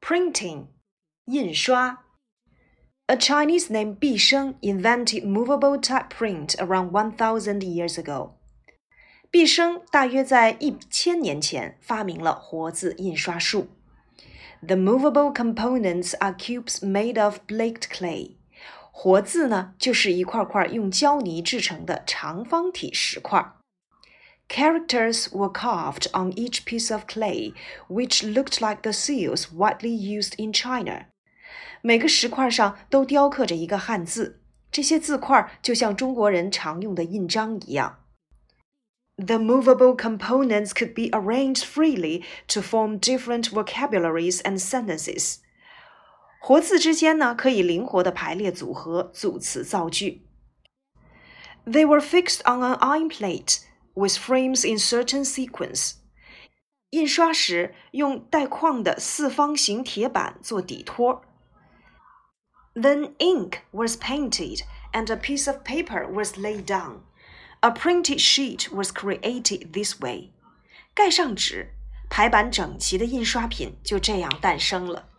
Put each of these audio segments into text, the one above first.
Printing, 印刷. A Chinese named Bi Sheng invented movable type print around 1,000 years ago. 毕昇大约在一千年前发明了活字印刷术。The movable components are cubes made of baked clay。活字呢，就是一块块用胶泥制成的长方体石块。Characters were carved on each piece of clay, which looked like the seals widely used in China. 每个石块上都雕刻着一个汉字，这些字块就像中国人常用的印章一样。The movable components could be arranged freely to form different vocabularies and sentences. 活字之间呢，可以灵活的排列组合组词造句。They were fixed on an iron plate with frames in certain sequence. 印刷时用带框的四方形铁板做底托。Then ink was painted and a piece of paper was laid down. A printed sheet was created this way. 盖上纸，排版整齐的印刷品就这样诞生了。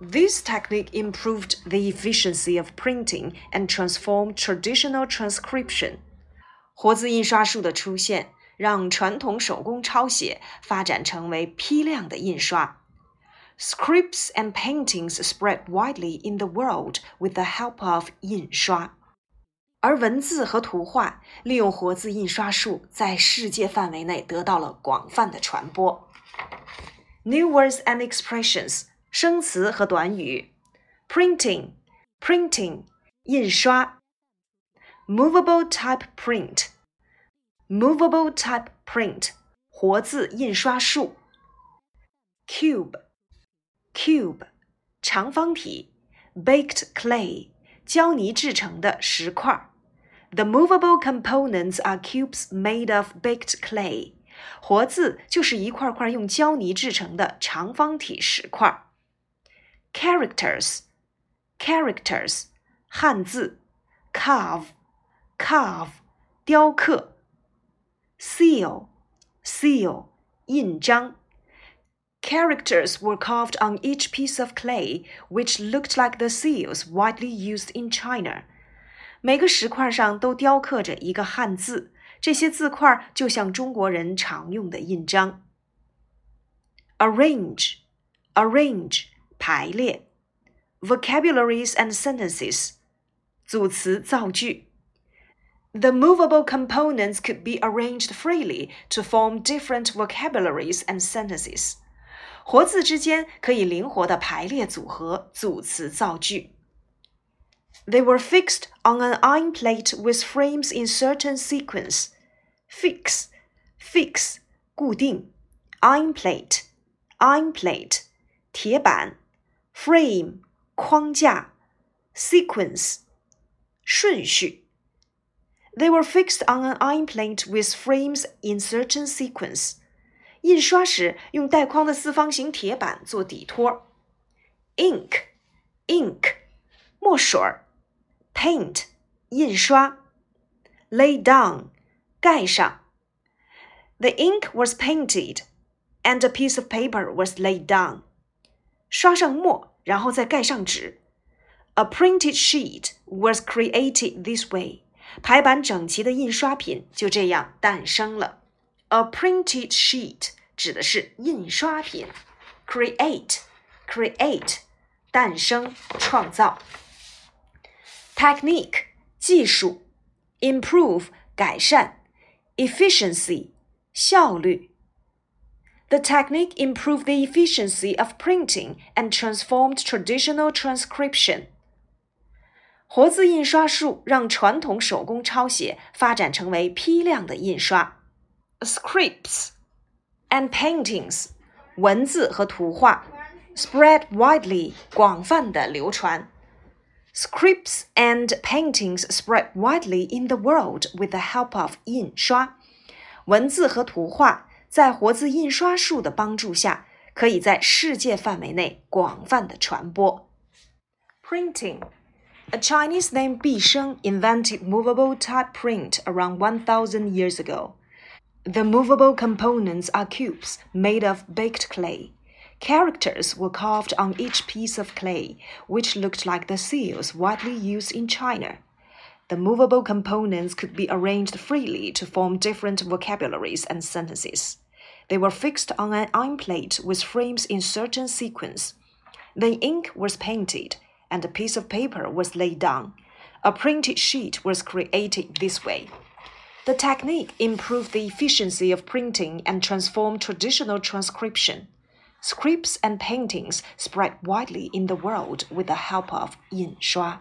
This technique improved the efficiency of printing and transformed traditional transcription. 活字印刷术的出现，让传统手工抄写发展成为批量的印刷。Scripts and paintings spread widely in the world with the help of 印刷，而文字和图画利用活字印刷术在世界范围内得到了广泛的传播。New words and expressions，生词和短语：printing，printing，印刷。 movable type print, movable type print 活字印刷术。cube, cube 长方体，baked clay 胶泥制成的石块。The movable components are cubes made of baked clay。活字就是一块块用胶泥制成的长方体石块。Characters, characters 汉字，carve。 carve 雕刻，seal seal 印章。Characters were carved on each piece of clay, which looked like the seals widely used in China. 每个石块上都雕刻着一个汉字，这些字块就像中国人常用的印章。Arrange, arrange 排列。Vocabularies and sentences 组词造句。 the movable components could be arranged freely to form different vocabularies and sentences. 活字之间可以灵活地排列组合组词造句。They were fixed on an iron plate with frames in certain sequence. Fix, fix, 固定。Iron plate, iron plate, 铁板。Frame, 框架。Sequence, 顺序。 they were fixed on an iron plate with frames in certain sequence. 印刷时用带框的四方形铁板做底托。Ink, ink, 墨水儿。Paint, 印刷。Lay down, 盖上。The ink was painted, and a piece of paper was laid down. 刷上墨，然后再盖上纸。A printed sheet was created this way. 排版整齐的印刷品就这样诞生了。A printed sheet 指的是印刷品。Create, create，诞生、创造。Technique 技术。Improve 改善。Efficiency 效率。The technique improved the efficiency of printing and transformed traditional transcription. 活字印刷术让传统手工抄写发展成为批量的印刷。Scripts and paintings，文字和图画，spread widely，广泛的流传。Scripts and paintings spread widely in the world with the help of 印刷。文字和图画在活字印刷术的帮助下，可以在世界范围内广泛的传播。Printing。 A Chinese named Bi Sheng invented movable type print around 1,000 years ago. The movable components are cubes made of baked clay. Characters were carved on each piece of clay, which looked like the seals widely used in China. The movable components could be arranged freely to form different vocabularies and sentences. They were fixed on an iron plate with frames in certain sequence. The ink was painted, and a piece of paper was laid down. A printed sheet was created this way. The technique improved the efficiency of printing and transformed traditional transcription. Scripts and paintings spread widely in the world with the help of 印刷。